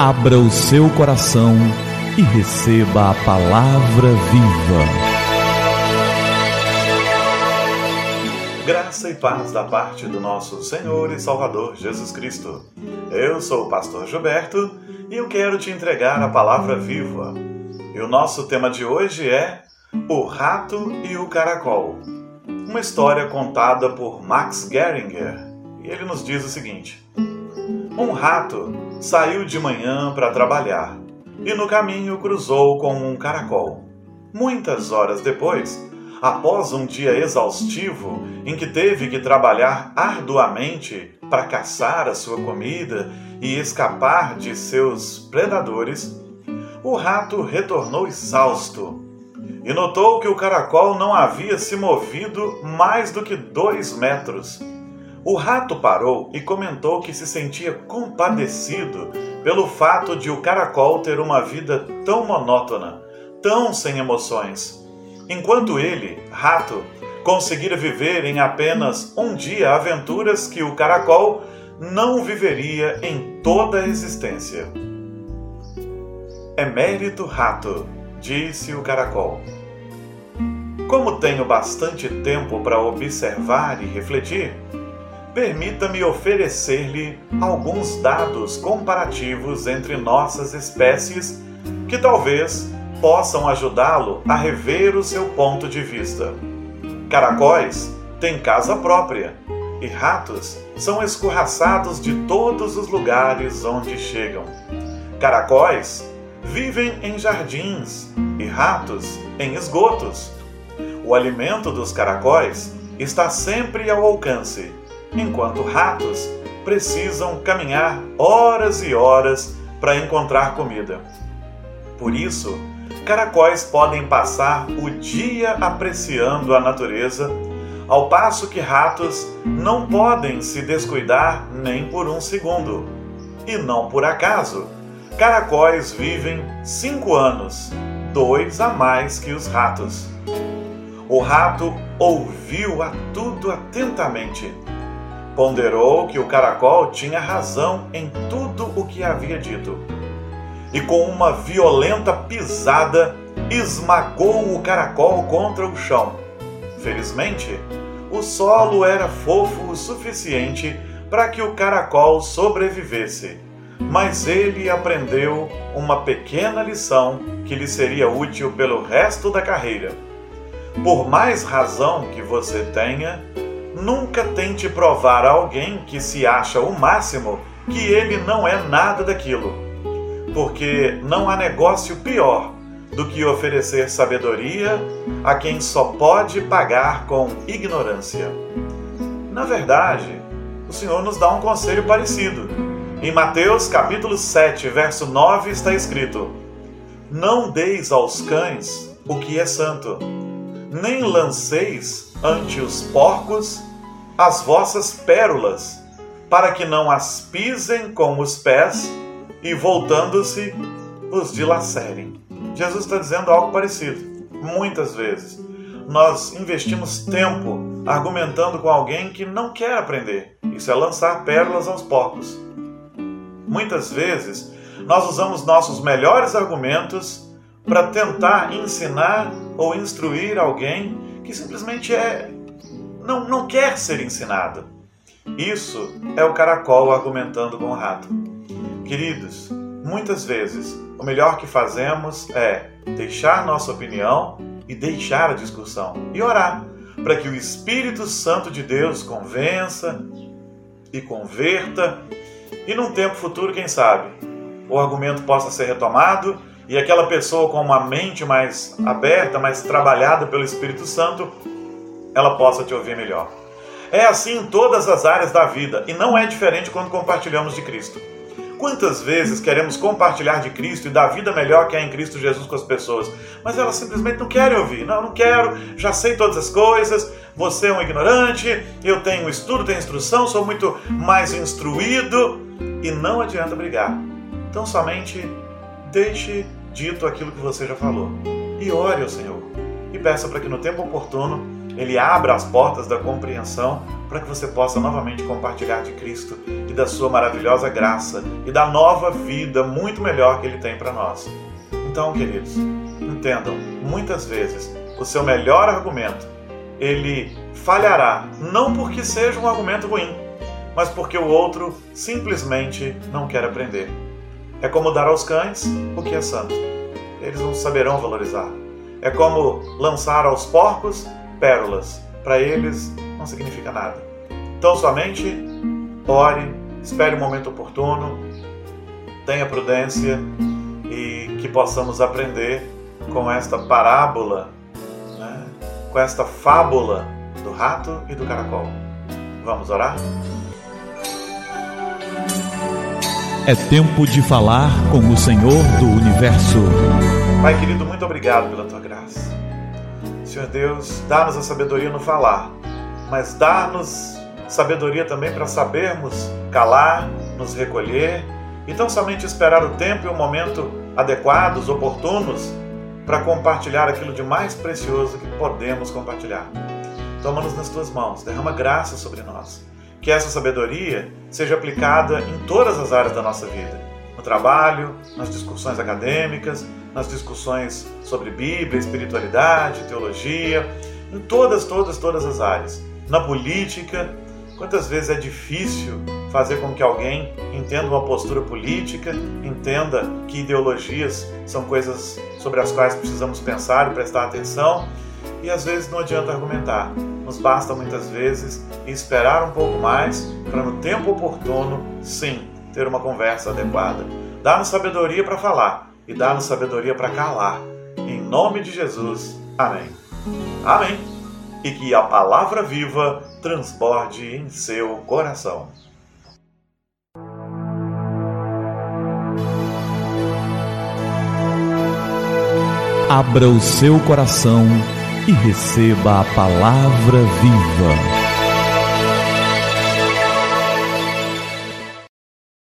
Abra o seu coração e receba a palavra viva. Graça e paz da parte do nosso Senhor e Salvador Jesus Cristo. Eu sou o pastor Gilberto e eu quero te entregar a palavra viva. E o nosso tema de hoje é O Rato e o Caracol. Uma história contada por Max Geringer. E ele nos diz o seguinte: Um rato saiu de manhã para trabalhar e no caminho cruzou com um caracol. Muitas horas depois, após um dia exaustivo em que teve que trabalhar arduamente para caçar a sua comida e escapar de seus predadores, o rato retornou exausto e notou que o caracol não havia se movido mais do que dois metros o rato parou e comentou que se sentia compadecido pelo fato de o caracol ter uma vida tão monótona, tão sem emoções, enquanto ele, rato, conseguira viver em apenas um dia aventuras que o caracol não viveria em toda a existência. É mérito rato, disse o caracol. Como tenho bastante tempo para observar e refletir, permita-me oferecer-lhe alguns dados comparativos entre nossas espécies que talvez possam ajudá-lo a rever o seu ponto de vista. Caracóis têm casa própria e ratos são escorraçados de todos os lugares onde chegam. Caracóis vivem em jardins e ratos em esgotos. O alimento dos caracóis está sempre ao alcance enquanto ratos precisam caminhar horas e horas para encontrar comida. Por isso, caracóis podem passar o dia apreciando a natureza, ao passo que ratos não podem se descuidar nem por um segundo. E não por acaso, caracóis vivem cinco anos, dois a mais que os ratos. O rato ouviu a tudo atentamente ponderou que o caracol tinha razão em tudo o que havia dito. E com uma violenta pisada, esmagou o caracol contra o chão. Felizmente, o solo era fofo o suficiente para que o caracol sobrevivesse, mas ele aprendeu uma pequena lição que lhe seria útil pelo resto da carreira. Por mais razão que você tenha, Nunca tente provar a alguém que se acha o máximo que ele não é nada daquilo, porque não há negócio pior do que oferecer sabedoria a quem só pode pagar com ignorância. Na verdade, o Senhor nos dá um conselho parecido. Em Mateus capítulo 7, verso 9 está escrito: Não deis aos cães o que é santo, nem lanceis ante os porcos as vossas pérolas, para que não as pisem com os pés e, voltando-se, os dilacerem. Jesus está dizendo algo parecido. Muitas vezes nós investimos tempo argumentando com alguém que não quer aprender. Isso é lançar pérolas aos porcos. Muitas vezes nós usamos nossos melhores argumentos para tentar ensinar ou instruir alguém que simplesmente é não, não quer ser ensinado. Isso é o caracol argumentando com o rato. Queridos, muitas vezes o melhor que fazemos é deixar nossa opinião e deixar a discussão e orar para que o Espírito Santo de Deus convença e converta e num tempo futuro, quem sabe, o argumento possa ser retomado e aquela pessoa com uma mente mais aberta, mais trabalhada pelo Espírito Santo, ela possa te ouvir melhor. É assim em todas as áreas da vida e não é diferente quando compartilhamos de Cristo. Quantas vezes queremos compartilhar de Cristo e da vida melhor que há em Cristo Jesus com as pessoas, mas elas simplesmente não querem ouvir. Não, não quero, já sei todas as coisas, você é um ignorante, eu tenho estudo, tenho instrução, sou muito mais instruído e não adianta brigar. Então somente deixe dito aquilo que você já falou e ore ao Senhor e peça para que no tempo oportuno Ele abra as portas da compreensão para que você possa novamente compartilhar de Cristo e da sua maravilhosa graça e da nova vida muito melhor que Ele tem para nós. Então, queridos, entendam, muitas vezes o seu melhor argumento ele falhará não porque seja um argumento ruim, mas porque o outro simplesmente não quer aprender. É como dar aos cães o que é santo. Eles não saberão valorizar. É como lançar aos porcos pérolas. Para eles não significa nada. Então, somente ore, espere o momento oportuno, tenha prudência e que possamos aprender com esta parábola, né? com esta fábula do rato e do caracol. Vamos orar? É tempo de falar com o Senhor do Universo. Pai querido, muito obrigado pela tua graça. Senhor Deus, dá-nos a sabedoria no falar, mas dá-nos sabedoria também para sabermos calar, nos recolher e tão somente esperar o tempo e o momento adequados, oportunos, para compartilhar aquilo de mais precioso que podemos compartilhar. Toma-nos nas tuas mãos, derrama graça sobre nós que essa sabedoria seja aplicada em todas as áreas da nossa vida. No trabalho, nas discussões acadêmicas, nas discussões sobre Bíblia, espiritualidade, teologia, em todas, todas, todas as áreas. Na política, quantas vezes é difícil fazer com que alguém entenda uma postura política, entenda que ideologias são coisas sobre as quais precisamos pensar e prestar atenção, e às vezes não adianta argumentar. Nos basta muitas vezes esperar um pouco mais para no tempo oportuno, sim, ter uma conversa adequada. Dá-nos sabedoria para falar e dá-nos sabedoria para calar. Em nome de Jesus. Amém. Amém. E que a palavra viva transborde em seu coração. Abra o seu coração e receba a palavra viva.